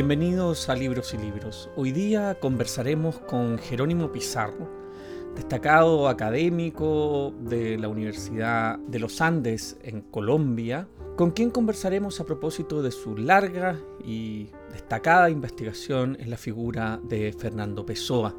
Bienvenidos a Libros y Libros. Hoy día conversaremos con Jerónimo Pizarro, destacado académico de la Universidad de los Andes en Colombia, con quien conversaremos a propósito de su larga y destacada investigación en la figura de Fernando Pessoa.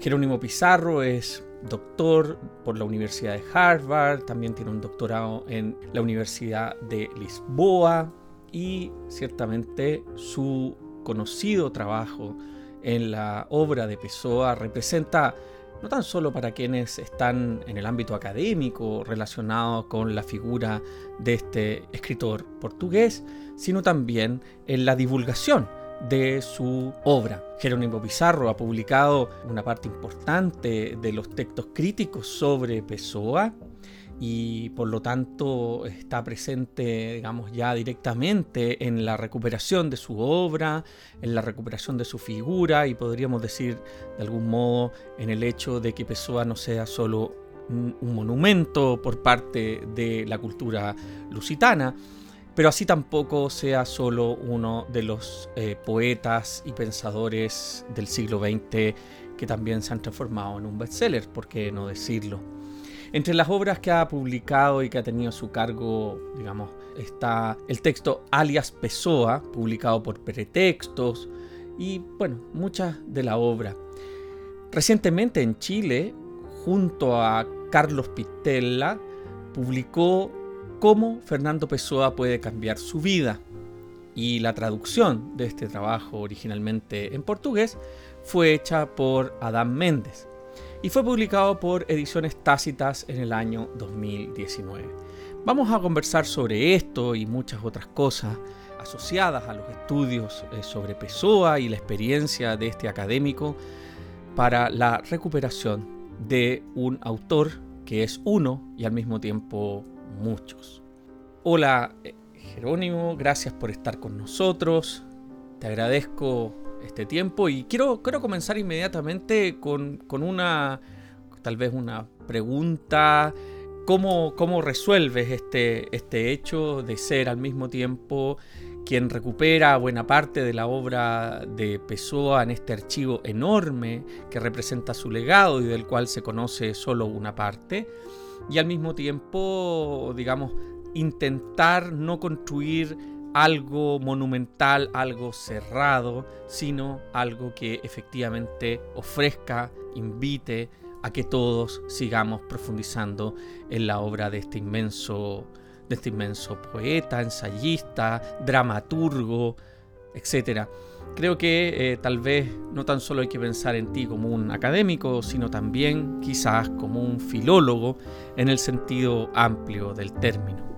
Jerónimo Pizarro es doctor por la Universidad de Harvard, también tiene un doctorado en la Universidad de Lisboa, y ciertamente su conocido trabajo en la obra de Pessoa representa no tan solo para quienes están en el ámbito académico relacionado con la figura de este escritor portugués, sino también en la divulgación de su obra. Jerónimo Pizarro ha publicado una parte importante de los textos críticos sobre Pessoa y por lo tanto está presente, digamos, ya directamente en la recuperación de su obra, en la recuperación de su figura y podríamos decir de algún modo en el hecho de que Pessoa no sea solo un, monumento por parte de la cultura lusitana, pero así tampoco sea solo uno de los eh, poetas y pensadores del siglo XX que también se han transformado en un bestseller, ¿por qué no decirlo? Entre las obras que ha publicado y que ha tenido a su cargo, digamos, está el texto Alias Pessoa, publicado por Pretextos, y bueno, muchas de la obra. Recientemente en Chile, junto a Carlos Pitella, publicó Cómo Fernando Pessoa puede cambiar su vida. Y la traducción de este trabajo originalmente en portugués fue hecha por Adán Méndez y fue publicado por Ediciones Tácitas en el año 2019. Vamos a conversar sobre esto y muchas otras cosas asociadas a los estudios eh, sobre Pessoa y la experiencia de este académico para la recuperación de un autor que es uno y al mismo tiempo muchos. Hola eh, Jerónimo, gracias por estar con nosotros. Te agradezco este tiempo y quiero, quiero comenzar inmediatamente con, una, tal vez una pregunta. ¿Cómo, cómo resuelves este, este hecho de ser al mismo tiempo quien recupera buena parte de la obra de Pessoa en este archivo enorme que representa su legado y del cual se conoce solo una parte, y al mismo tiempo, digamos, intentar no construir algo monumental, algo cerrado, sino algo que efectivamente ofrezca, invite a que todos sigamos profundizando en la obra de este inmenso, de este inmenso poeta, ensayista, dramaturgo, etc. Creo que eh, tal vez no tan solo hay que pensar en ti como un académico, sino también quizás como un filólogo en el sentido amplio del término.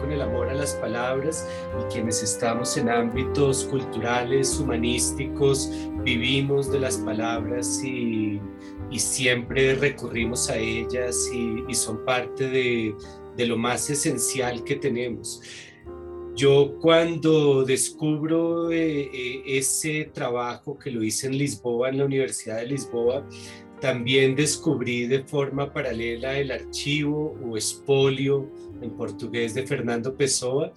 Con el amor a las palabras y quienes estamos en ámbitos culturales, humanísticos, vivimos de las palabras y, siempre recurrimos a ellas y, son parte de, lo más esencial que tenemos. Yo cuando descubro eh, eh, ese trabajo que lo hice en Lisboa, en la Universidad de Lisboa, también descubrí de forma paralela el archivo o espolio en portugués de Fernando Pessoa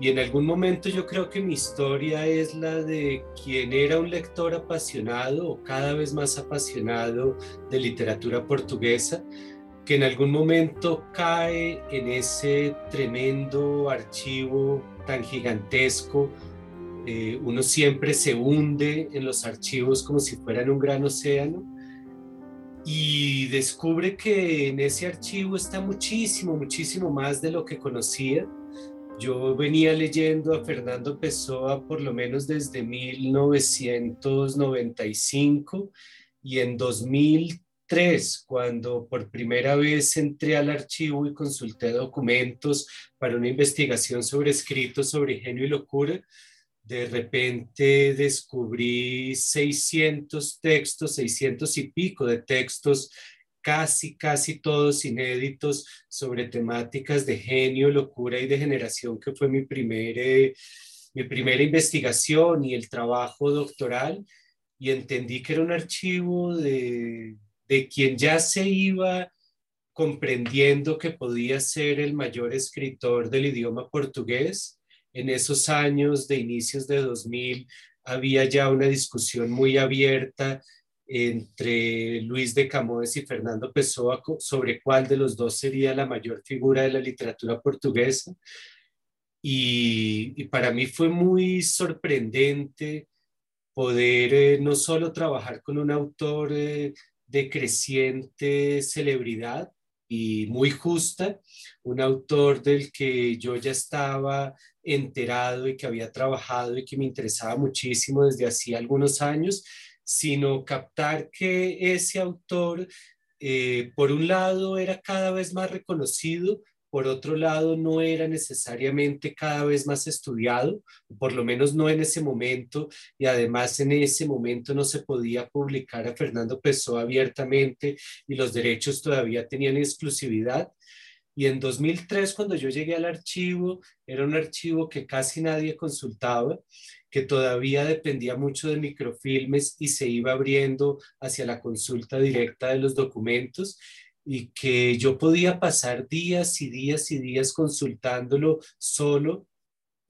y en algún momento yo creo que mi historia es la de quien era un lector apasionado o cada vez más apasionado de literatura portuguesa, que en algún momento cae en ese tremendo archivo tan gigantesco. Eh, uno siempre se hunde en los archivos como si fueran un gran océano y descubre que en ese archivo está muchísimo, muchísimo más de lo que conocía. Yo venía leyendo a Fernando Pessoa por lo menos desde 1995 y en 2003, cuando por primera vez entré al archivo y consulté documentos para una investigación sobre escritos sobre genio y locura, de repente descubrí 600 textos, 600 y pico de textos, casi, casi todos inéditos sobre temáticas de genio, locura y degeneración, que fue mi primer, eh, mi primera investigación y el trabajo doctoral y entendí que era un archivo de, de quien ya se iba comprendiendo que podía ser el mayor escritor del idioma portugués. En esos años de inicios de 2000 había ya una discusión muy abierta entre Luis de Camões y Fernando Pessoa sobre cuál de los dos sería la mayor figura de la literatura portuguesa. Y, para mí fue muy sorprendente poder eh, no solo trabajar con un autor eh, de creciente celebridad y muy justa, un autor del que yo ya estaba enterado y que había trabajado y que me interesaba muchísimo desde hacía algunos años, sino captar que ese autor, eh, por un lado, era cada vez más reconocido, por otro lado, no era necesariamente cada vez más estudiado, por lo menos no en ese momento, y además en ese momento no se podía publicar a Fernando Pessoa abiertamente y los derechos todavía tenían exclusividad. Y en 2003, cuando yo llegué al archivo, era un archivo que casi nadie consultaba, que todavía dependía mucho de microfilmes y se iba abriendo hacia la consulta directa de los documentos y que yo podía pasar días y días y días consultándolo solo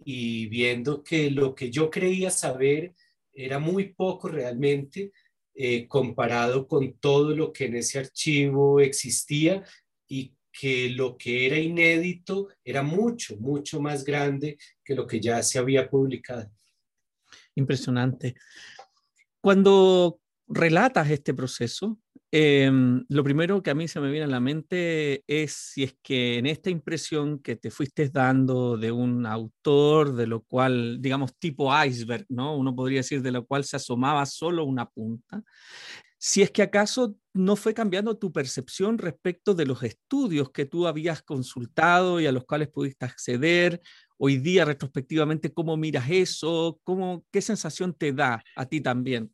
y viendo que lo que yo creía saber era muy poco realmente eh, comparado con todo lo que en ese archivo existía y que lo que era inédito era mucho, mucho más grande que lo que ya se había publicado. Impresionante. Cuando relatas este proceso, em, lo primero que a mí se me viene a la mente es si es que en esta impresión que te fuiste dando de un autor, de lo cual, digamos, tipo iceberg, ¿no? Uno podría decir de lo cual se asomaba solo una punta, si es que acaso no fue cambiando tu percepción respecto de los estudios que tú habías consultado y a los cuales pudiste acceder. Hoy día, retrospectivamente, ¿cómo miras eso? ¿Cómo, ¿Qué sensación te da a ti también?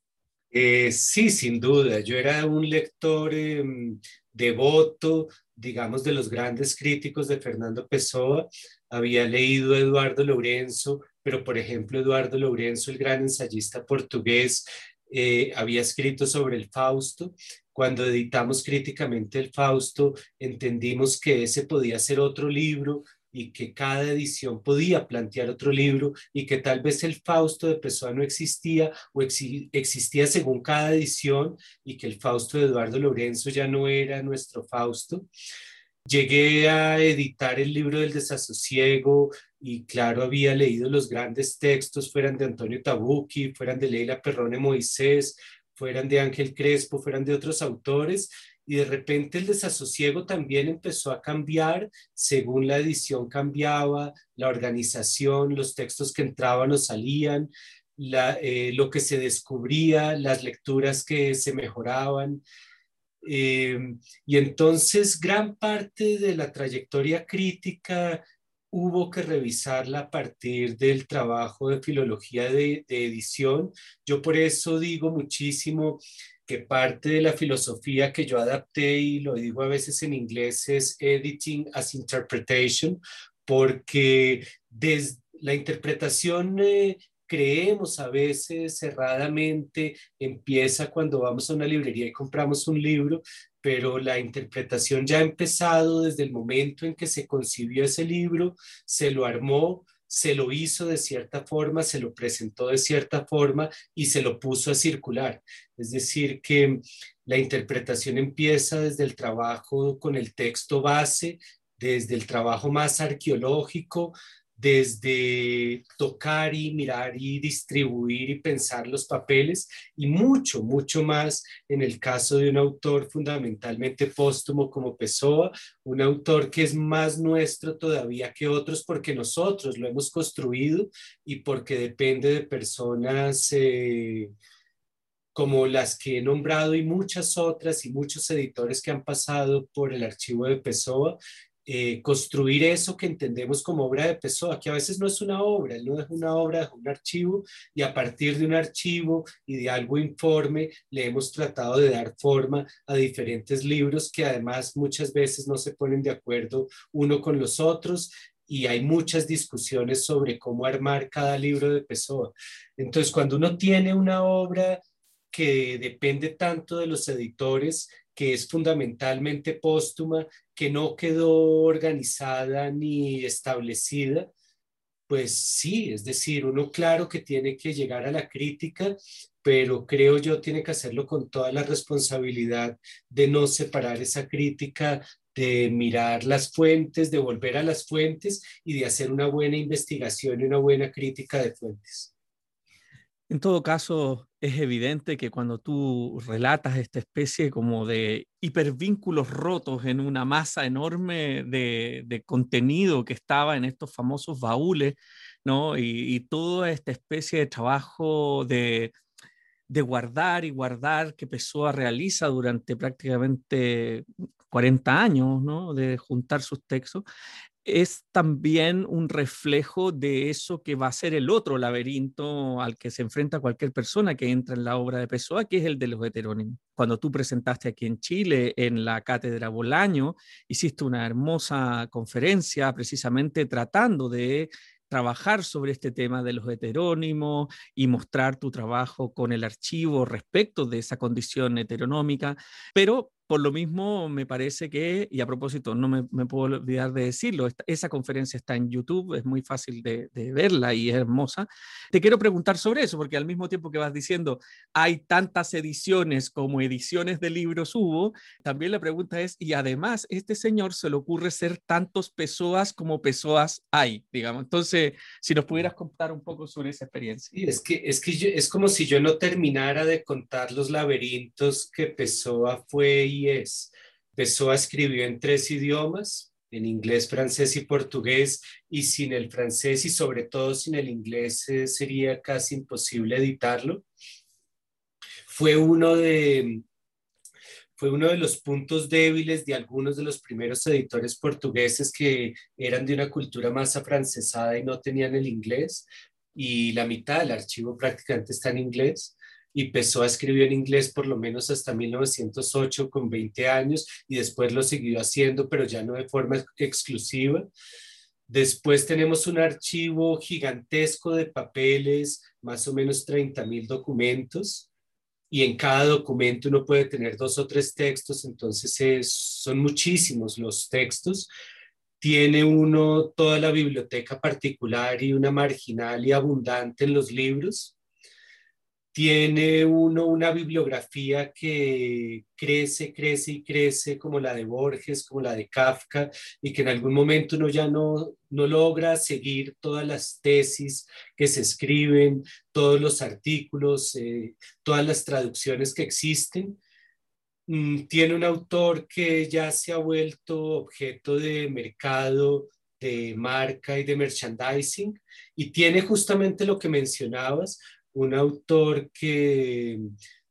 Eh, sí, sin duda. Yo era un lector em, devoto, digamos, de los grandes críticos de Fernando Pessoa. Había leído Eduardo Lourenço, pero por ejemplo, Eduardo Lourenço, el gran ensayista portugués, eh, había escrito sobre el Fausto. Cuando editamos críticamente el Fausto, entendimos que ese podía ser otro libro y que cada edición podía plantear otro libro y que tal vez el Fausto de Pessoa no existía o existía según cada edición y que el Fausto de Eduardo Lorenzo ya no era nuestro Fausto. Llegué a editar el libro del desasosiego y claro, había leído los grandes textos, fueran de Antonio Tabucchi, fueran de Leila Perrone Moisés, fueran de Ángel Crespo, fueran de otros autores, y de repente el desasosiego también empezó a cambiar según la edición cambiaba, la organización, los textos que entraban o salían, eh, lo que se descubría, las lecturas que se mejoraban. Eh, y entonces gran parte de la trayectoria crítica hubo que revisarla a partir del trabajo de filología de, edición. Yo por eso digo muchísimo que parte de la filosofía que yo adapté y lo digo a veces en inglés es editing as interpretation, porque desde la interpretación eh, creemos a veces cerradamente empieza cuando vamos a una librería y compramos un libro, pero la interpretación ya ha empezado desde el momento en que se concibió ese libro, se lo armó, se lo hizo de cierta forma, se lo presentó de cierta forma y se lo puso a circular. Es decir, que la interpretación empieza desde el trabajo con el texto base, desde el trabajo más arqueológico, desde tocar y mirar y distribuir y pensar los papeles y mucho, mucho más en el caso de un autor fundamentalmente póstumo como Pessoa, un autor que es más nuestro todavía que otros porque nosotros lo hemos construido y porque depende de personas eh, como las que he nombrado y muchas otras y muchos editores que han pasado por el archivo de Pessoa eh, construir eso que entendemos como obra de Pessoa, que a veces no es una obra, no es una obra, es un archivo, y a partir de un archivo y de algo informe le hemos tratado de dar forma a diferentes libros que además muchas veces no se ponen de acuerdo uno con los otros y hay muchas discusiones sobre cómo armar cada libro de Pessoa. Entonces, cuando uno tiene una obra que depende tanto de los editores, que es fundamentalmente póstuma, que no quedó organizada ni establecida, pues sí, es decir, uno claro que tiene que llegar a la crítica, pero creo yo tiene que hacerlo con toda la responsabilidad de no separar esa crítica de mirar las fuentes, de volver a las fuentes y de hacer una buena investigación y una buena crítica de fuentes. En todo caso, es evidente que cuando tú relatas esta especie como de hipervínculos rotos en una masa enorme de, contenido que estaba en estos famosos baúles, ¿no? Y, toda esta especie de trabajo de, de guardar y guardar que Pessoa realiza durante prácticamente 40 años, ¿no? De juntar sus textos, es también un reflejo de eso que va a ser el otro laberinto al que se enfrenta cualquier persona que entra en la obra de Pessoa, que es el de los heterónimos. Cuando tú presentaste aquí en Chile, en la Cátedra Bolaño, hiciste una hermosa conferencia precisamente tratando de trabajar sobre este tema de los heterónimos y mostrar tu trabajo con el archivo respecto de esa condición heteronómica, pero por lo mismo, me parece que, y a propósito, no me, puedo olvidar de decirlo, esa conferencia está en YouTube, es muy fácil de, verla y es hermosa. Te quiero preguntar sobre eso, porque al mismo tiempo que vas diciendo, hay tantas ediciones como ediciones de libros hubo, también la pregunta es, y además, este señor se le ocurre ser tantos pesoas como pesoas hay, digamos. Entonces, si nos pudieras contar un poco sobre esa experiencia. Es que, es, que es como si yo no terminara de contar los laberintos que Pessoa fue y es. Pessoa escribió en tres idiomas, en inglés, francés y portugués, y sin el francés y sobre todo sin el inglés eh, sería casi imposible editarlo. Fue uno de, fue uno de los puntos débiles de algunos de los primeros editores portugueses que eran de una cultura más afrancesada y no tenían el inglés, y la mitad del archivo prácticamente está en inglés y empezó a escribir en inglés por lo menos hasta 1908 con 20 años y después lo siguió haciendo, pero ya no de forma exclusiva. Después tenemos un archivo gigantesco de papeles, más o menos 30 mil documentos, y en cada documento uno puede tener dos o tres textos, entonces son muchísimos los textos. Tiene uno toda la biblioteca particular y una marginal y abundante en los libros tiene uno una bibliografía que crece, crece y crece, como la de Borges, como la de Kafka, y que en algún momento uno ya no, no logra seguir todas las tesis que se escriben, todos los artículos, eh, todas las traducciones que existen. Mm, tiene un autor que ya se ha vuelto objeto de mercado, de marca y de merchandising, y tiene justamente lo que mencionabas, un autor que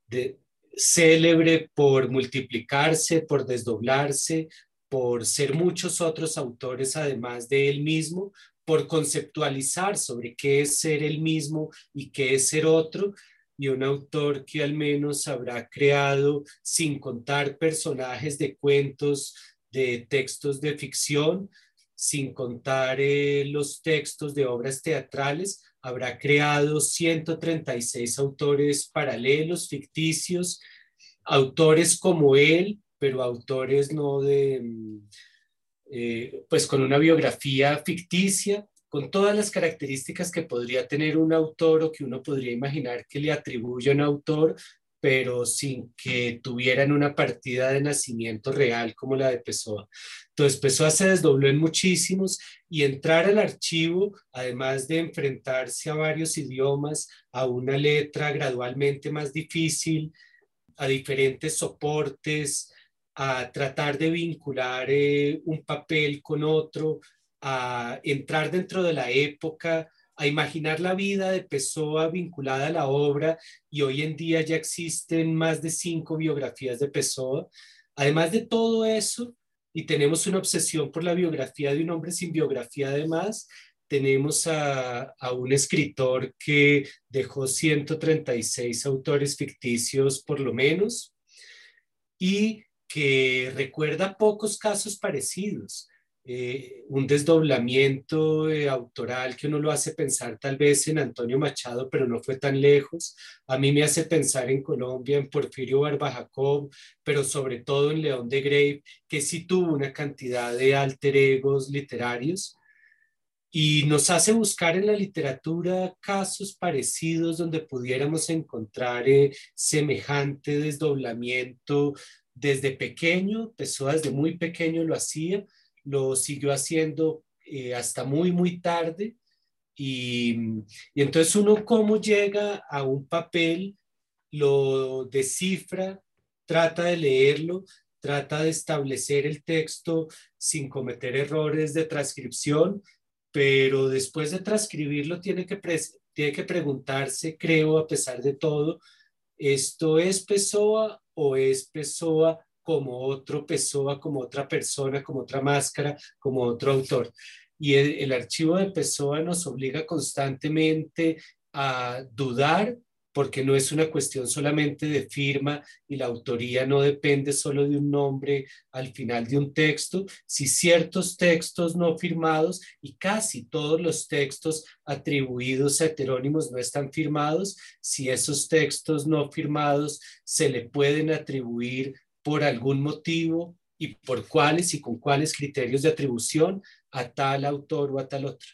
de, célebre por multiplicarse, por desdoblarse, por ser muchos otros autores además de él mismo, por conceptualizar sobre qué es ser él mismo y qué es ser otro, y un autor que al menos habrá creado, sin contar personajes de cuentos, de textos de ficción, sin contar eh, los textos de obras teatrales, habrá creado 136 autores paralelos, ficticios, autores como él, pero autores no de, mm, eh, pues con una biografía ficticia, con todas las características que podría tener un autor o que uno podría imaginar que le atribuye a un autor, pero sin que tuvieran una partida de nacimiento real como la de Pessoa. Entonces Pessoa se desdobló en muchísimos y entrar al archivo, además de enfrentarse a varios idiomas, a una letra gradualmente más difícil, a diferentes soportes, a tratar de vincular eh, un papel con otro, a entrar dentro de la época, a imaginar la vida de Pessoa vinculada a la obra y hoy en día ya existen más de cinco biografías de Pessoa. Además de todo eso, y tenemos una obsesión por la biografía de un hombre sin biografía además, tenemos a, a, un escritor que dejó 136 autores ficticios por lo menos y que recuerda pocos casos parecidos. Eh, un desdoblamiento eh, autoral que uno lo hace pensar tal vez en Antonio Machado, pero no fue tan lejos. A mí me hace pensar en Colombia, en Porfirio Barba Jacob, pero sobre todo en León de Grave, que sí tuvo una cantidad de alter egos literarios y nos hace buscar en la literatura casos parecidos donde pudiéramos encontrar eh, semejante desdoblamiento desde pequeño, Pessoa desde muy pequeño lo hacía, lo siguió haciendo eh, hasta muy, muy tarde. Y, y, entonces uno cómo llega a un papel, lo descifra, trata de leerlo, trata de establecer el texto sin cometer errores de transcripción, pero después de transcribirlo tiene que, tiene que preguntarse, creo, a pesar de todo, ¿esto es Pessoa o es Pessoa como otro Pessoa, como otra persona, como otra máscara, como otro autor? Y el, archivo de Pessoa nos obliga constantemente a dudar porque no es una cuestión solamente de firma y la autoría no depende solo de un nombre al final de un texto. Si ciertos textos no firmados y casi todos los textos atribuidos a heterónimos no están firmados, si esos textos no firmados se le pueden atribuir por algún motivo y por cuáles y con cuáles criterios de atribución a tal autor o a tal otro.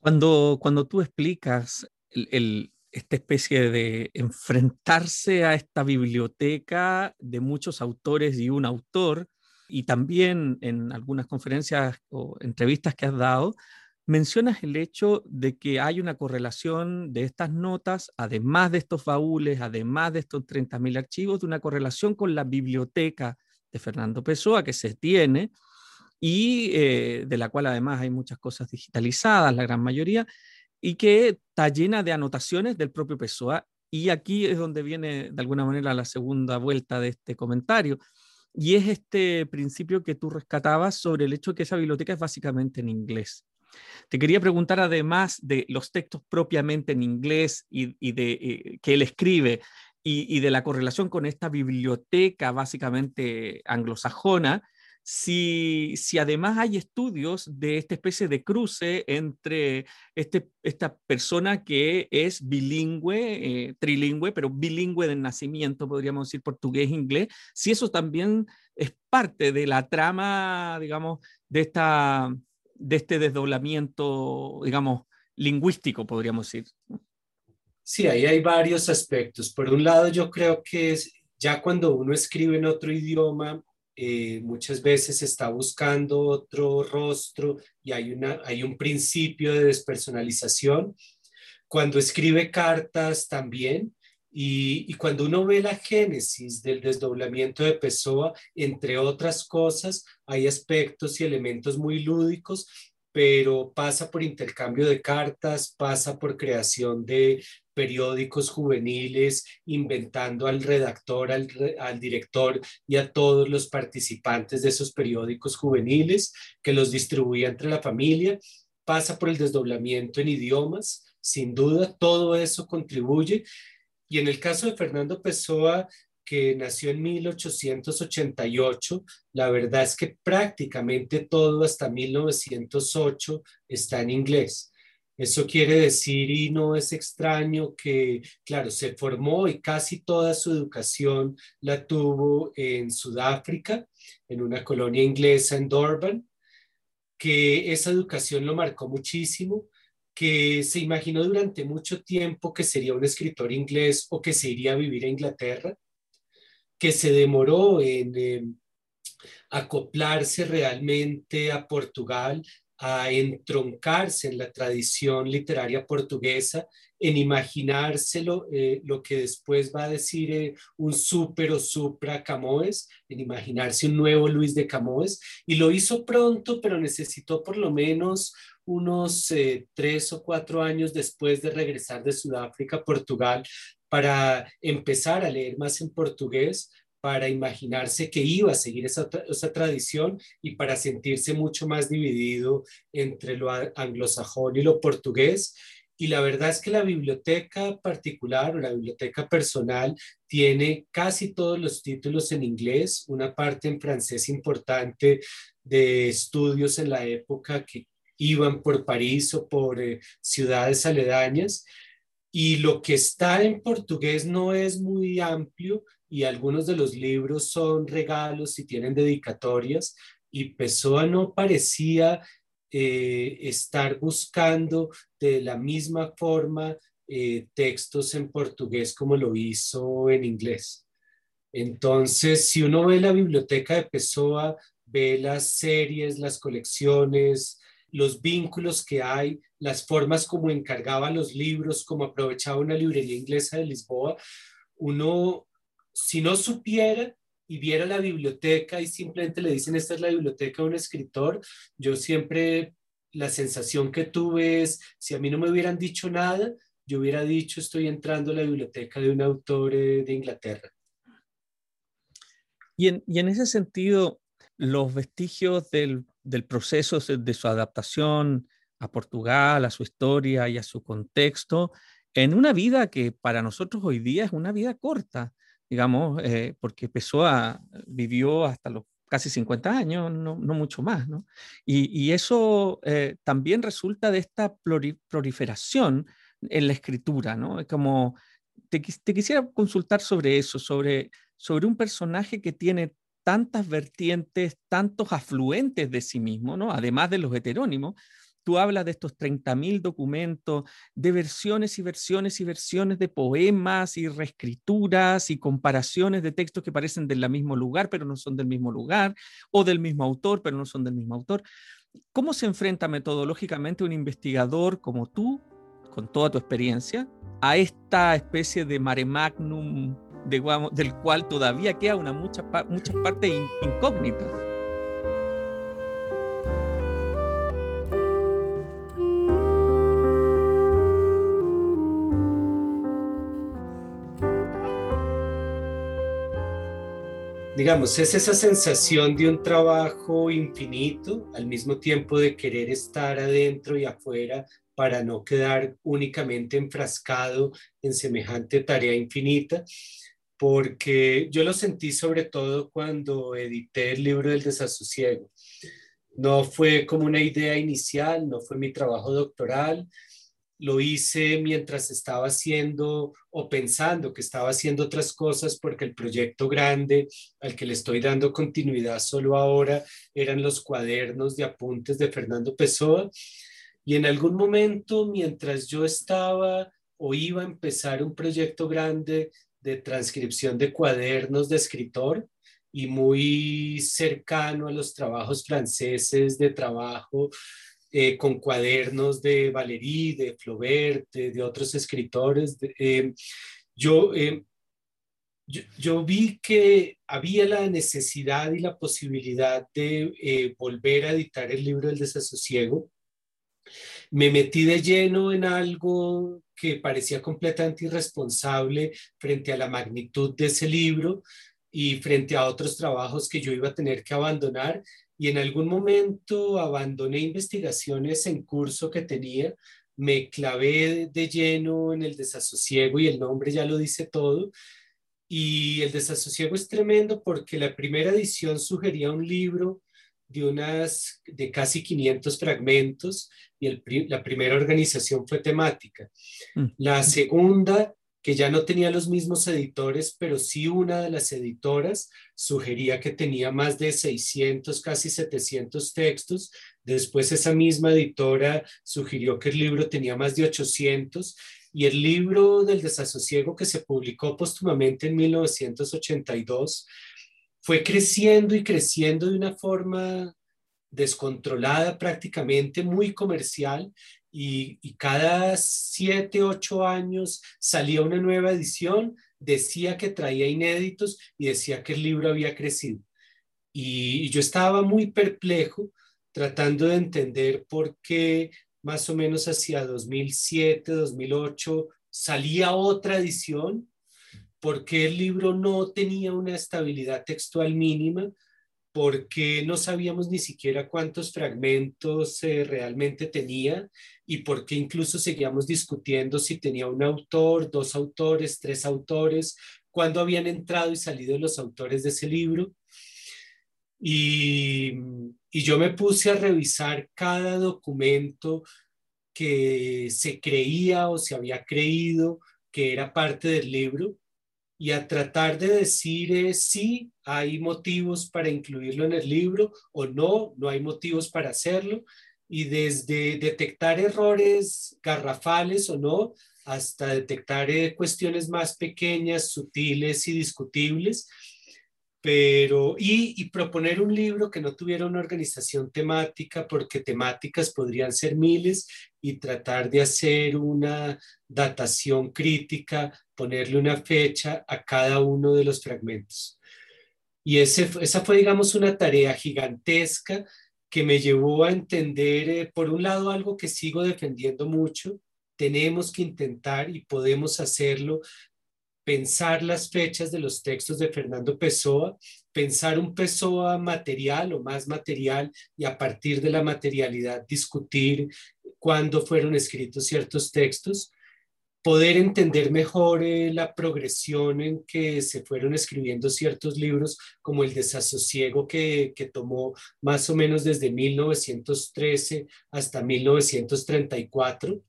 Cuando, cuando tú explicas esta especie de enfrentarse a esta biblioteca de muchos autores y un autor, y también en algunas conferencias o entrevistas que has dado, mencionas el hecho de que hay una correlación de estas notas, además de estos baúles, además de estos 30.000 archivos, de una correlación con la biblioteca de Fernando Pessoa que se tiene y eh, de la cual además hay muchas cosas digitalizadas, la gran mayoría, y que está llena de anotaciones del propio Pessoa. Y aquí es donde viene de alguna manera la segunda vuelta de este comentario. Y es este principio que tú rescatabas sobre el hecho de que esa biblioteca es básicamente en inglés. Te quería preguntar, además de los textos propiamente en inglés y, de eh, que él escribe y, de la correlación con esta biblioteca básicamente anglosajona, si, si además hay estudios de esta especie de cruce entre este, esta persona que es bilingüe, eh, trilingüe, pero bilingüe de nacimiento, podríamos decir portugués-inglés, si eso también es parte de la trama, digamos, de, esta, de este desdoblamiento, digamos, lingüístico, podríamos decir. Sí, ahí hay varios aspectos. Por un lado, yo creo que es, ya cuando uno escribe en otro idioma, eh, muchas veces está buscando otro rostro y hay, una, hay un principio de despersonalización. Cuando escribe cartas también, y, y, cuando uno ve la génesis del desdoblamiento de Pessoa, entre otras cosas, hay aspectos y elementos muy lúdicos, pero pasa por intercambio de cartas, pasa por creación de periódicos juveniles, inventando al redactor, al, director y a todos los participantes de esos periódicos juveniles que los distribuía entre la familia, pasa por el desdoblamiento en idiomas, sin duda, todo eso contribuye. Y en el caso de Fernando Pessoa, que nació en 1888, la verdad es que prácticamente todo hasta 1908 está en inglés. Eso quiere decir, y no es extraño, que, claro, se formó y casi toda su educación la tuvo en Sudáfrica, en una colonia inglesa en Durban, que esa educación lo marcó muchísimo, que se imaginó durante mucho tiempo que sería un escritor inglés o que se iría a vivir a Inglaterra, que se demoró en eh, acoplarse realmente a Portugal, a entroncarse en la tradición literaria portuguesa, en imaginárselo, eh, lo que después va a decir eh, un super o supra Camões, en imaginarse un nuevo Luis de Camões, y lo hizo pronto, pero necesitó por lo menos unos eh, tres o cuatro años después de regresar de Sudáfrica a Portugal para empezar a leer más en portugués, para imaginarse que iba a seguir esa, esa, tradición y para sentirse mucho más dividido entre lo anglosajón y lo portugués. Y la verdad es que la biblioteca particular o la biblioteca personal tiene casi todos los títulos en inglés, una parte en francés importante de estudios en la época que iban por París o por eh, ciudades aledañas. Y lo que está en portugués no es muy amplio y algunos de los libros son regalos y tienen dedicatorias. Y Pessoa no parecía eh, estar buscando de la misma forma eh, textos en portugués como lo hizo en inglés. Entonces, si uno ve la biblioteca de Pessoa, ve las series, las colecciones, los vínculos que hay, las formas como encargaba los libros, como aprovechaba una librería inglesa de Lisboa, uno, si no supiera y viera la biblioteca y simplemente le dicen esta es la biblioteca de un escritor, yo siempre la sensación que tuve es, si a mí no me hubieran dicho nada, yo hubiera dicho estoy entrando a la biblioteca de un autor eh, de Inglaterra. Y en, y en ese sentido, los vestigios del, del proceso de su adaptación a Portugal, a su historia y a su contexto, en una vida que para nosotros hoy día es una vida corta, digamos, eh, porque Pessoa vivió hasta los casi 50 años, no, mucho más, ¿no? Y, y eso eh, también resulta de esta proliferación en la escritura, ¿no? Es como, te, te, quisiera consultar sobre eso, sobre, sobre un personaje que tiene tantas vertientes, tantos afluentes de sí mismo, ¿no? Además de los heterónimos, tú hablas de estos 30.000 documentos, de versiones y versiones y versiones de poemas y reescrituras y comparaciones de textos que parecen del mismo lugar, pero no son del mismo lugar, o del mismo autor, pero no son del mismo autor. ¿Cómo se enfrenta metodológicamente un investigador como tú, con toda tu experiencia, a esta especie de mare magnum del cual todavía queda una mucha, muchas partes incógnitas? digamos, es esa sensación de un trabajo infinito, al mismo tiempo de querer estar adentro y afuera para no quedar únicamente enfrascado en semejante tarea infinita, porque yo lo sentí sobre todo cuando edité el libro del desasosiego. No fue como una idea inicial, no fue mi trabajo doctoral, lo hice mientras estaba haciendo o pensando que estaba haciendo otras cosas porque el proyecto grande al que le estoy dando continuidad solo ahora eran los cuadernos de apuntes de Fernando Pessoa. Y en algún momento, mientras yo estaba o iba a empezar un proyecto grande de transcripción de cuadernos de escritor, y muy cercano a los trabajos franceses de trabajo eh, con cuadernos de Valéry, de Flaubert, de, otros escritores. Eh, yo, eh, yo, yo, vi que había la necesidad y la posibilidad de volver a editar el libro del desasosiego. Me metí de lleno en algo que parecía completamente irresponsable frente a la magnitud de ese libro y frente a otros trabajos que yo iba a tener que abandonar y en algún momento abandoné investigaciones en curso que tenía, me clavé de lleno en el desasosiego y el nombre ya lo dice todo. Y el desasosiego es tremendo porque la primera edición sugería un libro de unas de casi 500 fragmentos y el, la primera organización fue temática. Mm. La segunda que ya no tenía los mismos editores, pero sí una de las editoras sugería que tenía más de 600, casi 700 textos. Después esa misma editora sugirió que el libro tenía más de 800 y el libro del desasosiego que se publicó póstumamente en 1982 fue creciendo y creciendo de una forma descontrolada prácticamente, muy comercial, y, cada siete, ocho años salía una nueva edición, decía que traía inéditos y decía que el libro había crecido. Y, yo estaba muy perplejo tratando de entender por qué más o menos hacia 2007, 2008 salía otra edición, por qué el libro no tenía una estabilidad textual mínima, porque no sabíamos ni siquiera cuántos fragmentos eh, realmente tenía y porque incluso seguíamos discutiendo si tenía un autor, dos autores, tres autores, cuándo habían entrado y salido los autores de ese libro. Y yo me puse a revisar cada documento que se creía o se había creído que era parte del libro y a tratar de decir eh, si hay motivos para incluirlo en el libro o no, no hay motivos para hacerlo. Y desde detectar errores garrafales o no, hasta detectar eh, cuestiones más pequeñas, sutiles y discutibles, pero y, proponer un libro que no tuviera una organización temática, porque temáticas podrían ser miles, y tratar de hacer una datación crítica, ponerle una fecha a cada uno de los fragmentos. Y ese, esa fue, digamos, una tarea gigantesca que me llevó a entender, eh, por un lado, algo que sigo defendiendo mucho, tenemos que intentar y podemos hacerlo pensar las fechas de los textos de Fernando Pessoa, pensar un Pessoa material o más material y a partir de la materialidad discutir cuándo fueron escritos ciertos textos, poder entender mejor eh, la progresión en que se fueron escribiendo ciertos libros, como el desasosiego que, que tomó más o menos desde 1913 hasta 1934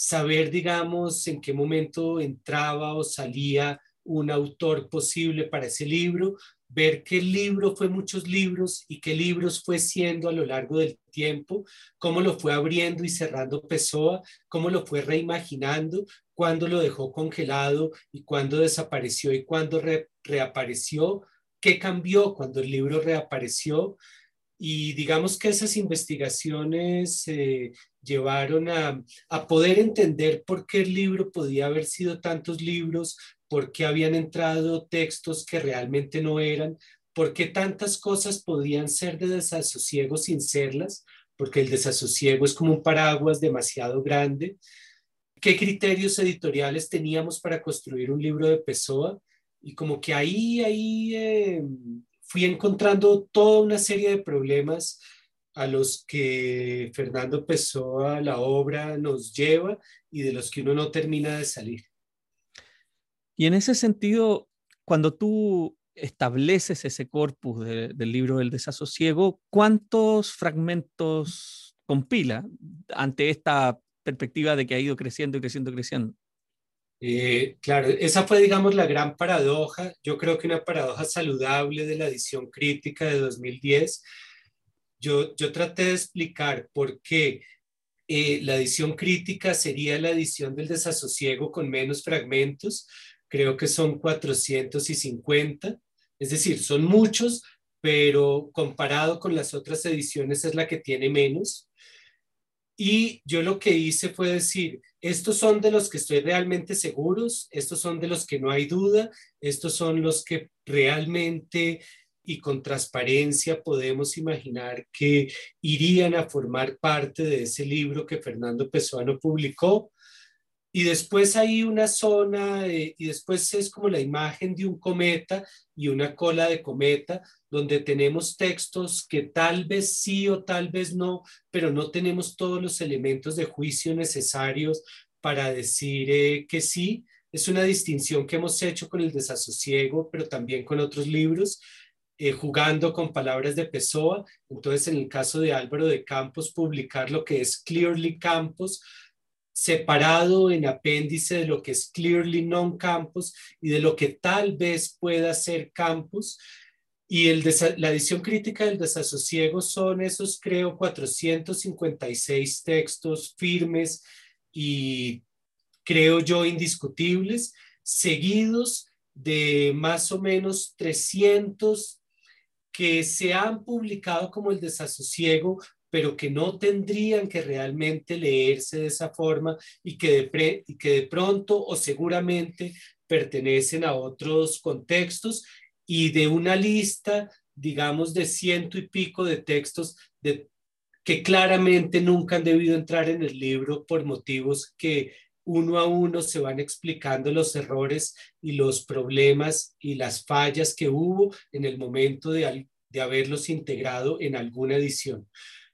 saber, digamos, en qué momento entraba o salía un autor posible para ese libro, ver qué libro fue muchos libros y qué libros fue siendo a lo largo del tiempo, cómo lo fue abriendo y cerrando Pessoa, cómo lo fue reimaginando, cuándo lo dejó congelado y cuándo desapareció y cuándo reapareció, qué cambió cuando el libro reapareció. Y digamos que esas investigaciones llevaron a, a, poder entender por qué el libro podía haber sido tantos libros, por qué habían entrado textos que realmente no eran, por qué tantas cosas podían ser de desasosiego sin serlas, porque el desasosiego es como un paraguas demasiado grande. ¿Qué criterios editoriales teníamos para construir un libro de Pessoa? Y como que ahí, ahí eh, fui encontrando toda una serie de problemas a los que Fernando Pessoa, la obra, nos lleva y de los que uno no termina de salir. Y en ese sentido, cuando tú estableces ese corpus del libro del desasosiego, ¿cuántos fragmentos compila ante esta perspectiva de que ha ido creciendo y creciendo creciendo? Eh, claro, esa fue, digamos, la gran paradoja, yo creo que una paradoja saludable de la edición crítica de 2010, yo, traté de explicar por qué eh, la edición crítica sería la edición del desasosiego con menos fragmentos. Creo que son 450, es decir, son muchos, pero comparado con las otras ediciones es la que tiene menos. Y yo lo que hice fue decir, estos son de los que estoy realmente seguros, estos son de los que no hay duda, estos son los que realmente y con transparencia podemos imaginar que irían a formar parte de ese libro que Fernando Pesoano publicó. Y después hay una zona, eh, y después es como la imagen de un cometa y una cola de cometa, donde tenemos textos que tal vez sí o tal vez no, pero no tenemos todos los elementos de juicio necesarios para decir eh, que sí. Es una distinción que hemos hecho con el desasosiego, pero también con otros libros. Eh, jugando con palabras de Pessoa. Entonces, en el caso de Álvaro de Campos, publicar lo que es Clearly Campos, separado en apéndice de lo que es Clearly Non Campos y de lo que tal vez pueda ser Campos. Y el la edición crítica del desasosiego son esos, creo, 456 textos firmes y creo yo indiscutibles, seguidos de más o menos 300 que se han publicado como el desasosiego, pero que no tendrían que realmente leerse de esa forma y que de, y que de pronto o seguramente pertenecen a otros contextos y de una lista, digamos, de ciento y pico de textos de, que claramente nunca han debido entrar en el libro por motivos que uno a uno se van explicando los errores y los problemas y las fallas que hubo en el momento de, de haberlos integrado en alguna edición.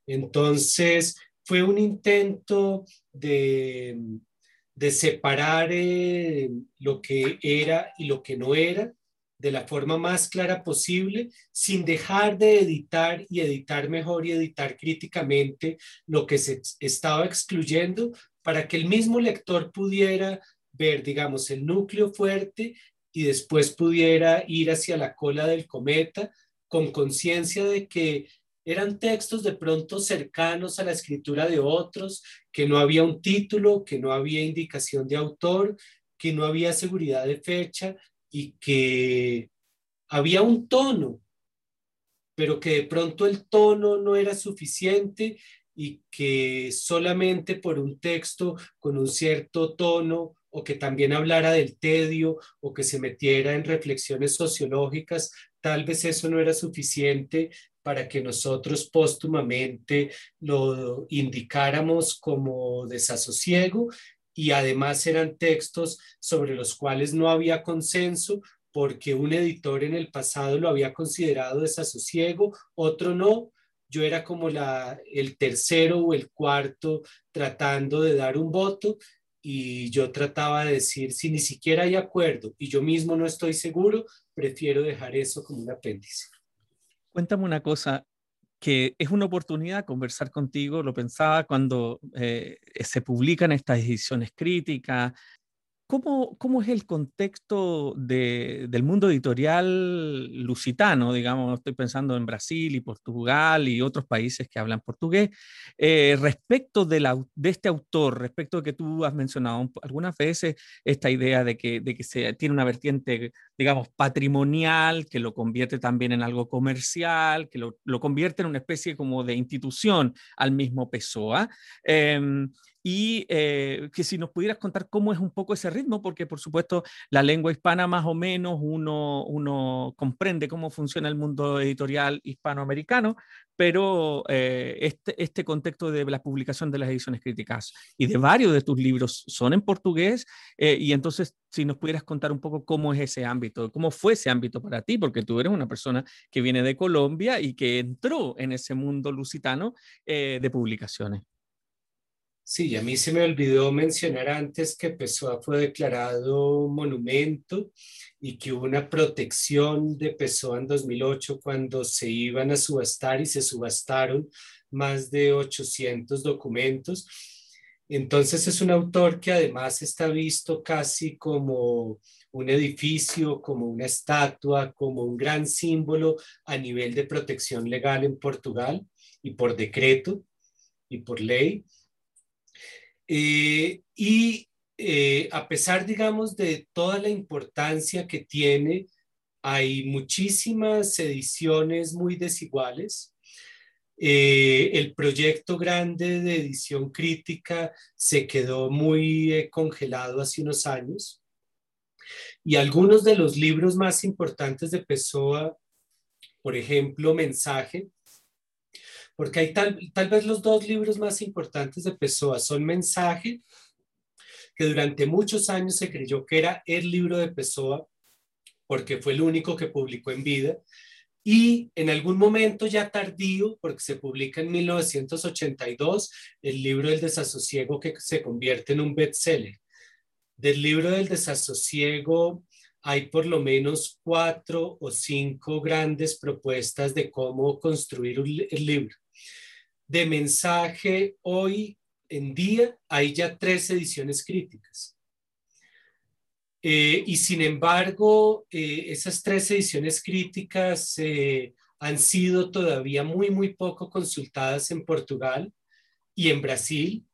Entonces, fue un intento de, de separar eh, lo que era y lo que no era de la forma más clara posible, sin dejar de editar y editar mejor y editar críticamente lo que se estaba excluyendo para que el mismo lector pudiera ver, digamos, el núcleo fuerte y después pudiera ir hacia la cola del cometa con conciencia de que eran textos de pronto cercanos a la escritura de otros, que no había un título, que no había indicación de autor, que no había seguridad de fecha y que había un tono, pero que de pronto el tono no era suficiente y que solamente por un texto con un cierto tono o que también hablara del tedio o que se metiera en reflexiones sociológicas, tal vez eso no era suficiente para que nosotros póstumamente lo indicáramos como desasosiego y además eran textos sobre los cuales no había consenso porque un editor en el pasado lo había considerado desasosiego, otro no. Yo era como la, el tercero o el cuarto tratando de dar un voto y yo trataba de decir, si ni siquiera hay acuerdo y yo mismo no estoy seguro, prefiero dejar eso como un apéndice. Cuéntame una cosa, que es una oportunidad conversar contigo, lo pensaba cuando eh, se publican estas ediciones críticas, ¿Cómo, ¿Cómo, es el contexto de, del mundo editorial lusitano? Digamos, estoy pensando en Brasil y Portugal y otros países que hablan portugués. Eh, respecto de, la, de, este autor, respecto de que tú has mencionado algunas veces esta idea de que, de que se, tiene una vertiente, digamos, patrimonial, que lo convierte también en algo comercial, que lo, lo convierte en una especie como de institución al mismo Pessoa. Eh, y eh, que si nos pudieras contar cómo es un poco ese ritmo, porque por supuesto la lengua hispana más o menos uno, uno comprende cómo funciona el mundo editorial hispanoamericano, pero eh, este, este contexto de la publicación de las ediciones críticas y de varios de tus libros son en portugués, eh, y entonces si nos pudieras contar un poco cómo es ese ámbito, cómo fue ese ámbito para ti, porque tú eres una persona que viene de Colombia y que entró en ese mundo lusitano de publicaciones. Sí, a mí se me olvidó mencionar antes que Pessoa fue declarado monumento y que hubo una protección de Pessoa en 2008 cuando se iban a subastar y se subastaron más de 800 documentos. Entonces es un autor que además está visto casi como un edificio, como una estatua, como un gran símbolo a nivel de protección legal en Portugal y por decreto y por ley. Eh, y eh, a pesar, digamos, de toda la importancia que tiene, hay muchísimas ediciones muy desiguales. Eh, el proyecto grande de edición crítica se quedó muy congelado hace unos años. Y algunos de los libros más importantes de Pessoa, por ejemplo, Mensaje, porque hay tal, tal vez los dos libros más importantes de Pessoa son Mensaje, que durante muchos años se creyó que era el libro de Pessoa, porque fue el único que publicó en vida, y en algún momento ya tardío, porque se publica en 1982, el libro del desasosiego que se convierte en un bestseller. Del libro del desasosiego hay por lo menos cuatro o cinco grandes propuestas de cómo construir el libro de mensaje hoy en día hay ya tres ediciones críticas. Eh, y sin embargo, eh, esas tres ediciones críticas eh, han sido todavía muy, muy poco consultadas en Portugal y en Brasil.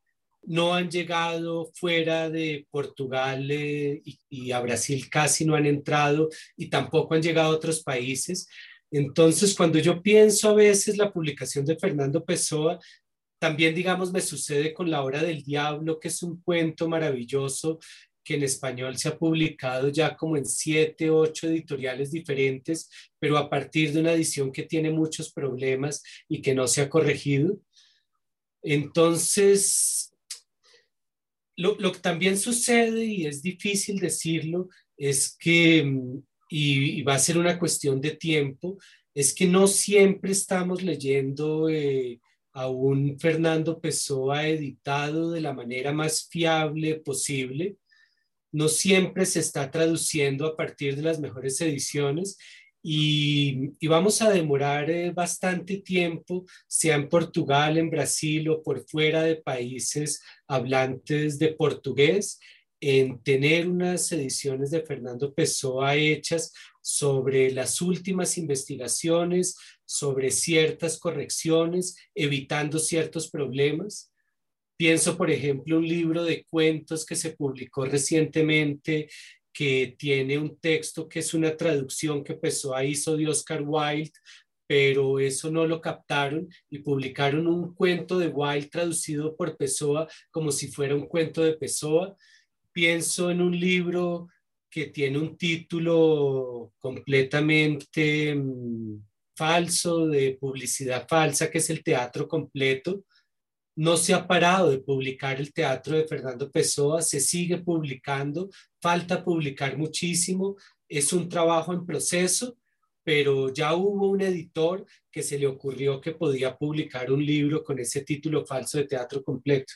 No han llegado fuera de Portugal y a Brasil casi no han entrado y tampoco han llegado a otros países. Entonces, cuando yo pienso a veces la publicación de Fernando Pessoa, también, digamos, me sucede con La Hora del Diablo, que es un cuento maravilloso que en español se ha publicado ya como en siete, ocho editoriales diferentes, pero a partir de una edición que tiene muchos problemas y que no se ha corregido. Entonces, lo, lo que también sucede, y es difícil decirlo, es que y, va a ser una cuestión de tiempo, es que no siempre estamos leyendo eh, a un Fernando Pessoa editado de la manera más fiable posible. No siempre se está traduciendo a partir de las mejores ediciones y, vamos a demorar eh, bastante tiempo, sea en Portugal, en Brasil o por fuera de países hablantes de portugués, en tener unas ediciones de Fernando Pessoa hechas sobre las últimas investigaciones, sobre ciertas correcciones, evitando ciertos problemas. Pienso, por ejemplo, un libro de cuentos que se publicó recientemente que tiene un texto que es una traducción que Pessoa hizo de Oscar Wilde, pero eso no lo captaron y publicaron un cuento de Wilde traducido por Pessoa como si fuera un cuento de Pessoa. Pienso en un libro que tiene un título completamente mm, falso, de publicidad falsa, que es el teatro completo. No se ha parado de publicar el teatro de Fernando Pessoa, se sigue publicando, falta publicar muchísimo, es un trabajo en proceso, pero ya hubo un editor que se le ocurrió que podía publicar un libro con ese título falso de teatro completo.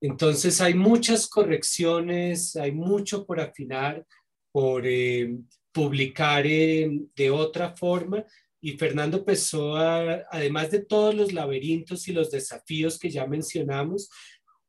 Entonces hay muchas correcciones, hay mucho por afinar, por eh, publicar eh, de otra forma. Y Fernando Pessoa, además de todos los laberintos y los desafíos que ya mencionamos,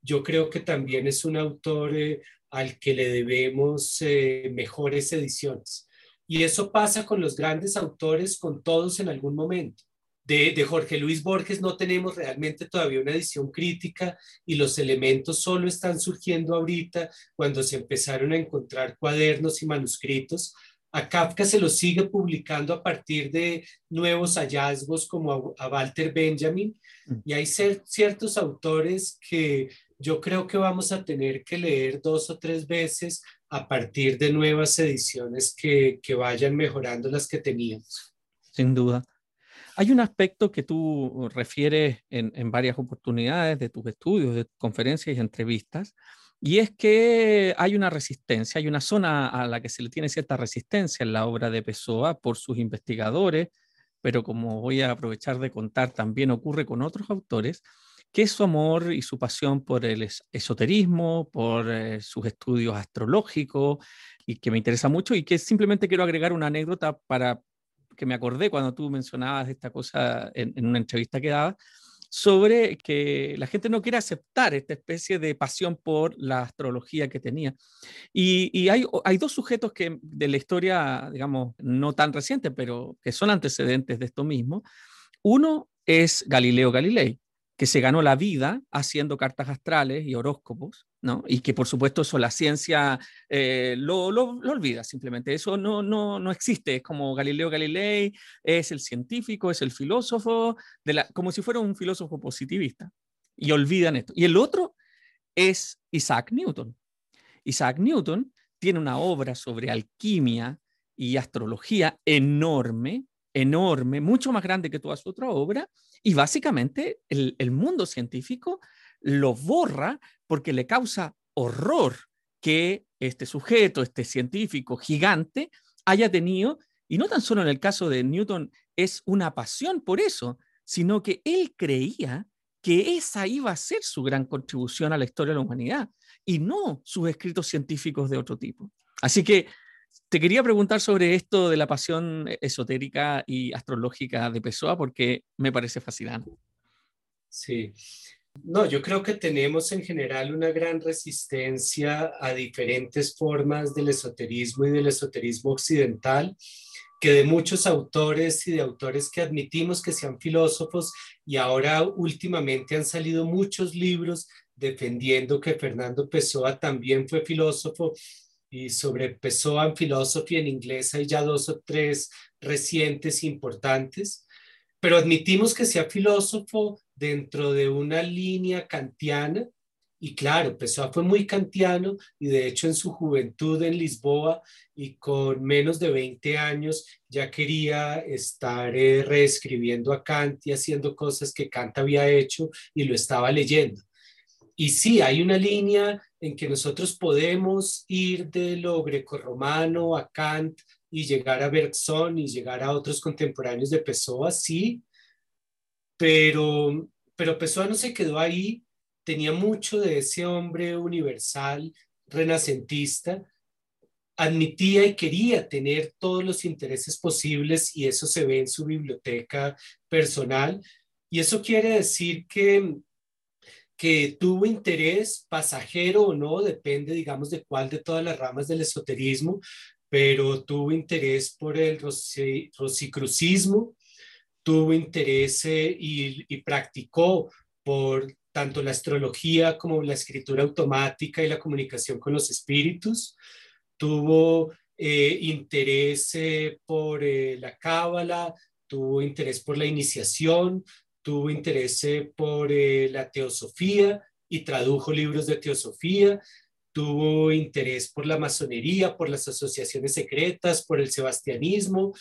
yo creo que también es un autor eh, al que le debemos mejores ediciones. Y eso pasa con los grandes autores, con todos en algún momento de, Jorge Luis Borges no tenemos realmente todavía una edición crítica y los elementos solo están surgiendo ahorita cuando se empezaron a encontrar cuadernos y manuscritos. A Kafka se lo sigue publicando a partir de nuevos hallazgos como a, Walter Benjamin mm. y hay ciertos autores que yo creo que vamos a tener que leer dos o tres veces a partir de nuevas ediciones que, que vayan mejorando las que teníamos. Sin duda. Hay un aspecto que tú refieres en, varias oportunidades de tus estudios, de conferencias y entrevistas, y es que hay una resistencia, hay una zona a la que se le tiene cierta resistencia en la obra de Pessoa por sus investigadores, pero como voy a aprovechar de contar, también ocurre con otros autores, que su amor y su pasión por el esoterismo, por eh, sus estudios astrológicos, y que me interesa mucho, y que simplemente quiero agregar una anécdota para que me acordé cuando tú mencionabas esta cosa en, una entrevista que daba, sobre que la gente no quiere aceptar esta especie de pasión por la astrología que tenía. Y, hay, hay, dos sujetos que de la historia, digamos, no tan reciente, pero que son antecedentes de esto mismo. Uno es Galileo Galilei, que se ganó la vida haciendo cartas astrales y horóscopos, ¿no? Y que por supuesto eso la ciencia eh, lo, lo, olvida simplemente, eso no, no, no existe, es como Galileo Galilei, es el científico, es el filósofo, de la, como si fuera un filósofo positivista, y olvidan esto. Y el otro es Isaac Newton. Isaac Newton tiene una obra sobre alquimia y astrología enorme, enorme, mucho más grande que toda su otra obra, y básicamente el, mundo científico lo borra porque le causa horror que este sujeto, este científico gigante, haya tenido, y no tan solo en el caso de Newton es una pasión por eso, sino que él creía que esa iba a ser su gran contribución a la historia de la humanidad y no sus escritos científicos de otro tipo. Así que te quería preguntar sobre esto de la pasión esotérica y astrológica de Pessoa porque me parece fascinante. Sí. No, yo creo que tenemos en general una gran resistencia a diferentes formas del esoterismo y del esoterismo occidental, que de muchos autores y de autores que admitimos que sean filósofos y ahora últimamente han salido muchos libros defendiendo que Fernando Pessoa también fue filósofo y sobre Pessoa en Philosophy en inglés hay ya dos o tres recientes importantes, pero admitimos que sea filósofo dentro de una línea kantiana, y claro, Pessoa fue muy kantiano y de hecho en su juventud en Lisboa y con menos de 20 años ya quería estar eh, reescribiendo a Kant y haciendo cosas que Kant había hecho y lo estaba leyendo. Y sí, hay una línea en que nosotros podemos ir de lo grecorromano a Kant y llegar a Bergson y llegar a otros contemporáneos de Pessoa, sí, pero, pero Pessoa no se quedó ahí, tenía mucho de ese hombre universal, renacentista, admitía y quería tener todos los intereses posibles y eso se ve en su biblioteca personal. Y eso quiere decir que, que tuvo interés pasajero o no, depende, digamos, de cuál de todas las ramas del esoterismo, pero tuvo interés por el rosicrucismo, tuvo interés eh, y, practicó por tanto la astrología como la escritura automática y la comunicación con los espíritus tuvo eh, interés eh, por la cábala, tuvo interés por la iniciación, tuvo interés por la teosofía y tradujo libros de teosofía, tuvo interés por la masonería, por las asociaciones secretas, por el sebastianismo,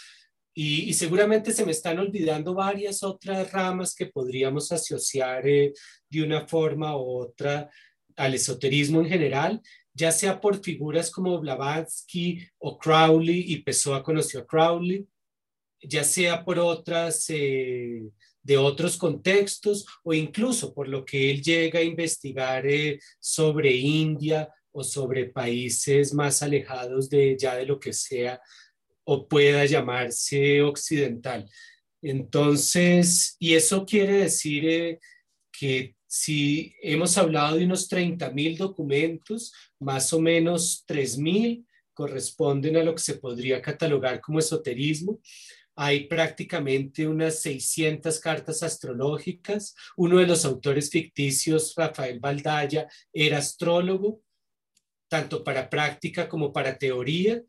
y, seguramente se me están olvidando varias otras ramas que podríamos asociar de una forma u otra al esoterismo en general, ya sea por figuras como Blavatsky o Crowley, y Pessoa conoció a Crowley, ya sea por otras eh, de otros contextos o incluso por lo que él llega a investigar eh, sobre India o sobre países más alejados de ya de lo que sea o pueda llamarse occidental. Entonces, y eso quiere decir eh, que si hemos hablado de unos 30 mil documentos, más o menos 3 mil corresponden a lo que se podría catalogar como esoterismo. Hay prácticamente unas 600 cartas astrológicas. Uno de los autores ficticios, Rafael Baldaya, era astrólogo, tanto para práctica como para teoría.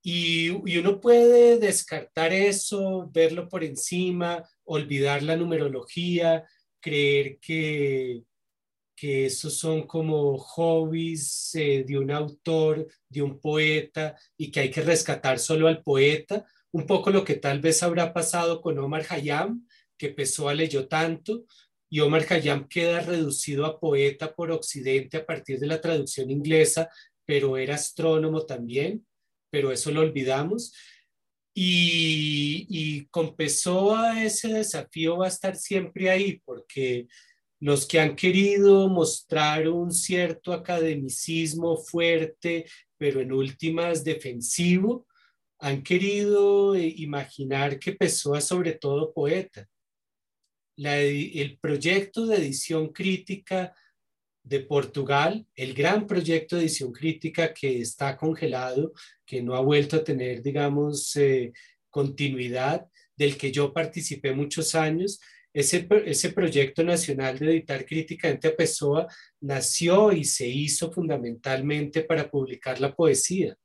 Y, y, uno puede descartar eso, verlo por encima, olvidar la numerología, creer que, que esos son como hobbies eh, de un autor, de un poeta, y que hay que rescatar solo al poeta. Un poco lo que tal vez habrá pasado con Omar Hayam, que Pessoa leyó tanto, y Omar Hayam queda reducido a poeta por Occidente a partir de la traducción inglesa, pero era astrónomo también, pero eso lo olvidamos. Y, y con Pessoa ese desafío va a estar siempre ahí, porque los que han querido mostrar un cierto academicismo fuerte, pero en últimas defensivo, han querido eh, imaginar que Pessoa sobre todo poeta. el proyecto de edición crítica de Portugal, el gran proyecto de edición crítica que está congelado, que no ha vuelto a tener, digamos, eh, continuidad, del que yo participé muchos años. Ese, ese proyecto nacional de editar críticamente a Pessoa nació y se hizo fundamentalmente para publicar la poesía.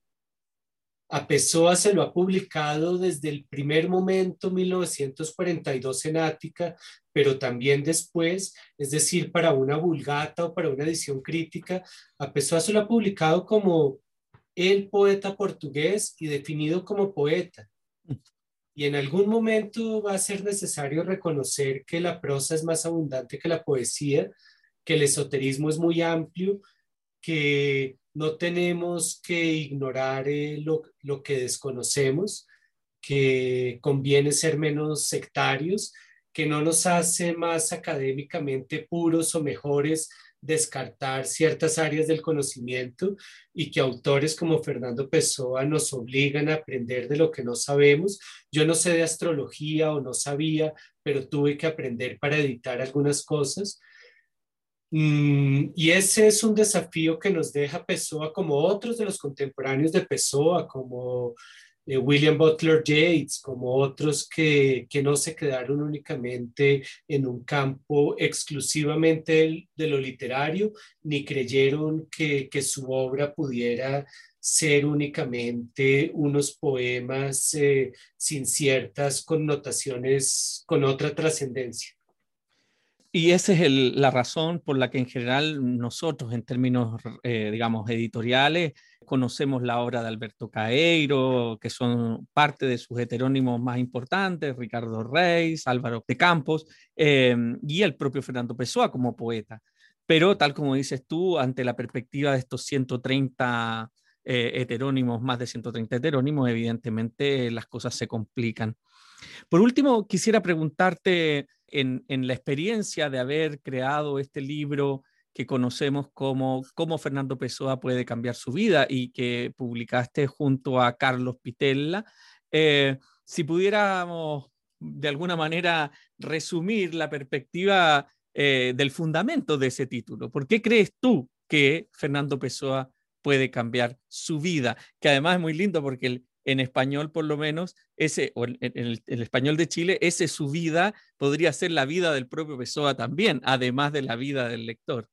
A Pessoa se lo ha publicado desde el primer momento, 1942 en Ática, pero también después, es decir, para una vulgata o para una edición crítica, a Pessoa se lo ha publicado como el poeta portugués y definido como poeta. Y en algún momento va a ser necesario reconocer que la prosa es más abundante que la poesía, que el esoterismo es muy amplio, que no tenemos que ignorar eh, lo, lo, que desconocemos, que conviene ser menos sectarios, que no nos hace más académicamente puros o mejores descartar ciertas áreas del conocimiento y que autores como Fernando Pessoa nos obligan a aprender de lo que no sabemos. Yo no sé de astrología o no sabía, pero tuve que aprender para editar algunas cosas. Mm, y ese es un desafío que nos deja Pessoa, como otros de los contemporáneos de Pessoa, como eh, William Butler Yates, como otros que, que, no se quedaron únicamente en un campo exclusivamente de, lo literario, ni creyeron que, que, su obra pudiera ser únicamente unos poemas eh, sin ciertas connotaciones con otra trascendencia. Y esa es la razón por la que en general nosotros, en términos, eh, digamos, editoriales, conocemos la obra de Alberto Caeiro, que son parte de sus heterónimos más importantes, Ricardo Reis, Álvaro de Campos, em, y el propio Fernando Pessoa como poeta. Pero tal como dices tú, ante la perspectiva de estos 130 eh, heterónimos, más de 130 heterónimos, evidentemente las cosas se complican. Por último, quisiera preguntarte en, la experiencia de haber creado este libro que conocemos como Cómo Fernando Pessoa puede cambiar su vida y que publicaste junto a Carlos Pitella, eh, si pudiéramos de alguna manera resumir la perspectiva eh, del fundamento de ese título. ¿Por qué crees tú que Fernando Pessoa puede cambiar su vida, que además es muy lindo porque en español por lo menos, ese, o en, el, español de Chile, ese su vida podría ser la vida del propio Pessoa también, además de la vida del lector.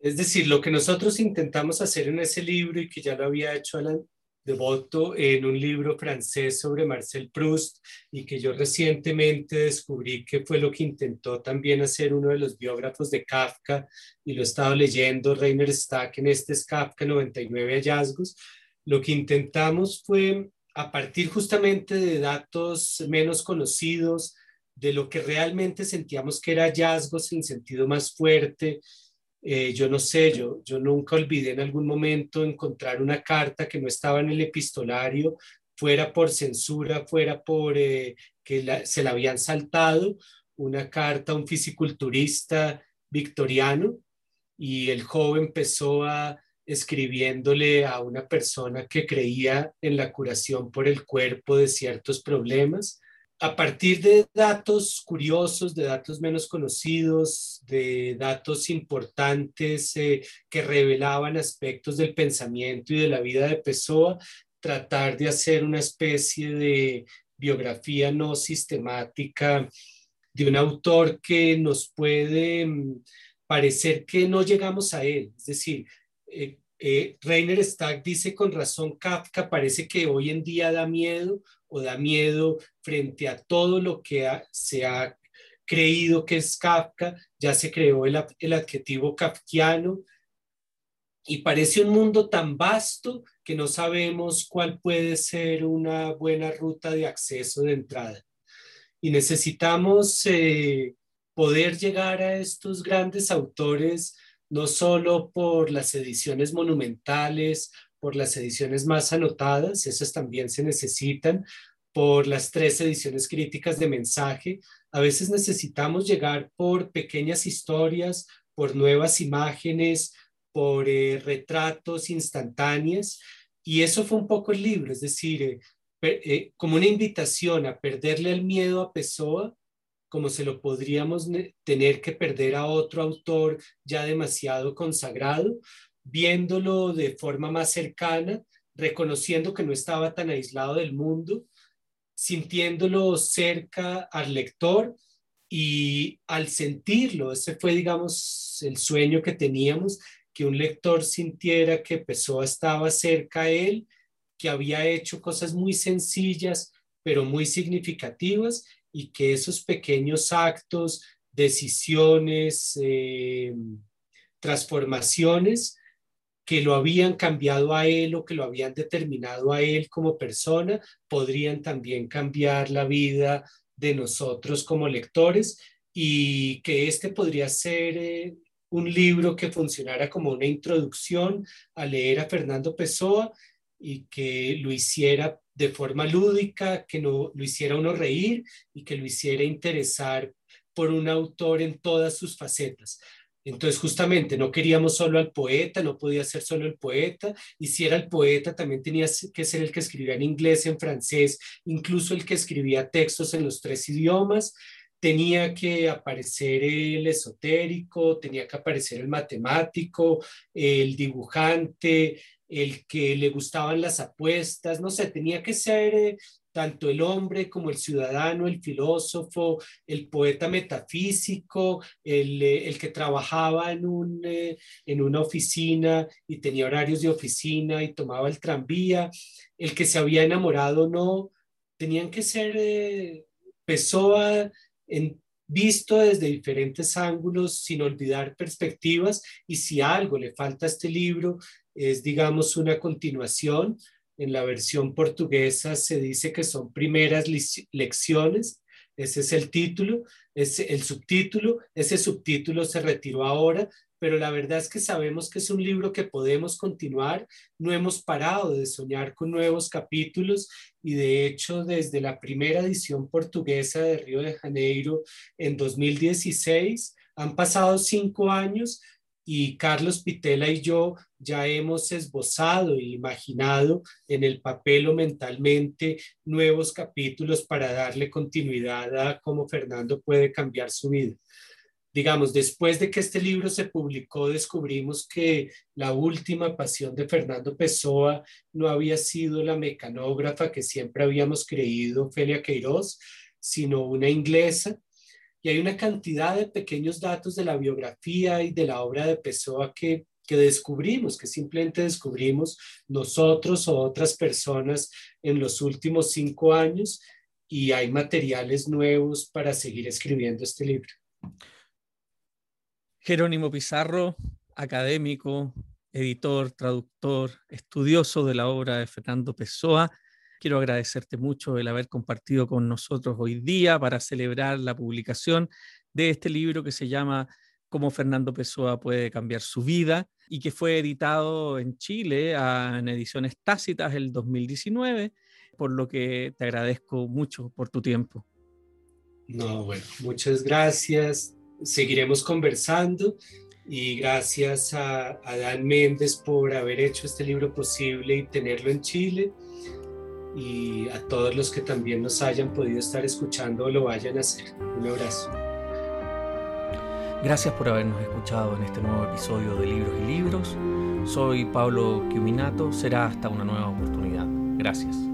Es decir, lo que nosotros intentamos hacer en ese libro y que ya lo había hecho Alan devoto en un libro francés sobre Marcel Proust y que yo recientemente descubrí que fue lo que intentó también hacer uno de los biógrafos de Kafka y lo he estado leyendo, Rainer Stack, en este es Kafka 99 hallazgos. Lo que intentamos fue a partir justamente de datos menos conocidos, de lo que realmente sentíamos que era hallazgos en sentido más fuerte, eh, yo no sé, yo, yo nunca olvidé en algún momento encontrar una carta que no estaba en el epistolario, fuera por censura, fuera por eh, que se la habían saltado, una carta a un fisiculturista victoriano y el joven empezó a escribiéndole a una persona que creía en la curación por el cuerpo de ciertos problemas a partir de datos curiosos, de datos menos conocidos, de datos importantes eh, que revelaban aspectos del pensamiento y de la vida de Pessoa, tratar de hacer una especie de biografía no sistemática de un autor que nos puede mm, parecer que no llegamos a él. Es decir, eh, eh, dice con razón, Kafka parece que hoy en día da miedo o da miedo frente a todo lo que se ha creído que es Kafka, ya se creó el, el adjetivo kafkiano y parece un mundo tan vasto que no sabemos cuál puede ser una buena ruta de acceso de entrada. Y necesitamos eh, poder llegar a estos grandes autores no solo por las ediciones monumentales por las ediciones más anotadas, esas también se necesitan, por las tres ediciones críticas de mensaje. A veces necesitamos llegar por pequeñas historias, por nuevas imágenes, por eh, retratos instantáneos. Y eso fue un poco el libro, es decir, eh, eh, como una invitación a perderle el miedo a Pessoa, como se lo podríamos tener que perder a otro autor ya demasiado consagrado, viéndolo de forma más cercana, reconociendo que no estaba tan aislado del mundo, sintiéndolo cerca al lector y al sentirlo, ese fue, digamos, el sueño que teníamos, que un lector sintiera que Pessoa estaba cerca a él, que había hecho cosas muy sencillas, pero muy significativas, y que esos pequeños actos, decisiones, eh, transformaciones, que lo habían cambiado a él o que lo habían determinado a él como persona, podrían también cambiar la vida de nosotros como lectores y que este podría ser eh, un libro que funcionara como una introducción a leer a Fernando Pessoa y que lo hiciera de forma lúdica, que no lo hiciera uno reír y que lo hiciera interesar por un autor en todas sus facetas. Entonces, justamente, no queríamos solo al poeta, no podía ser solo el poeta, y si era el poeta, también tenía que ser el que escribía en inglés, en francés, incluso el que escribía textos en los tres idiomas. Tenía que aparecer el esotérico, tenía que aparecer el matemático, el dibujante, el que le gustaban las apuestas, no sé, tenía que ser eh, tanto el hombre como el ciudadano, el filósofo, el poeta metafísico, el, eh, que trabajaba en, un, eh, en una oficina y tenía horarios de oficina y tomaba el tranvía, el que se había enamorado no, tenían que ser eh, Pessoa en, visto desde diferentes ángulos sin olvidar perspectivas y si algo le falta a este libro es digamos una continuación. En la versión portuguesa se dice que son primeras lecciones, ese es el título, es el subtítulo, ese subtítulo se retiró ahora pero la verdad es que sabemos que es un libro que podemos continuar, no hemos parado de soñar con nuevos capítulos y de hecho desde la primera edición portuguesa de Río de Janeiro en 2016 han pasado cinco años y Carlos Pitela y yo ya hemos esbozado e imaginado en el papel o mentalmente nuevos capítulos para darle continuidad a cómo Fernando puede cambiar su vida. Digamos, después de que este libro se publicó, descubrimos que la última pasión de Fernando Pessoa no había sido la mecanógrafa que siempre habíamos creído, Felia Queiroz, sino una inglesa y hay una cantidad de pequeños datos de la biografía y de la obra de Pessoa que, que descubrimos, que simplemente descubrimos nosotros o otras personas en los últimos cinco años y hay materiales nuevos para seguir escribiendo este libro. Jerónimo Pizarro, académico, editor, traductor, estudioso de la obra de Fernando Pessoa, Quiero agradecerte mucho el haber compartido con nosotros hoy día para celebrar la publicación de este libro que se llama Cómo Fernando Pessoa puede cambiar su vida y que fue editado en Chile en ediciones tácitas el 2019, por lo que te agradezco mucho por tu tiempo. No, bueno, muchas gracias. Seguiremos conversando y gracias a, a Dan Méndez por haber hecho este libro posible y tenerlo en Chile y a todos los que también nos hayan podido estar escuchando o lo vayan a hacer. Un abrazo. Gracias por habernos escuchado en este nuevo episodio de Libros y Libros. Soy Pablo Quiminato. Será hasta una nueva oportunidad. Gracias.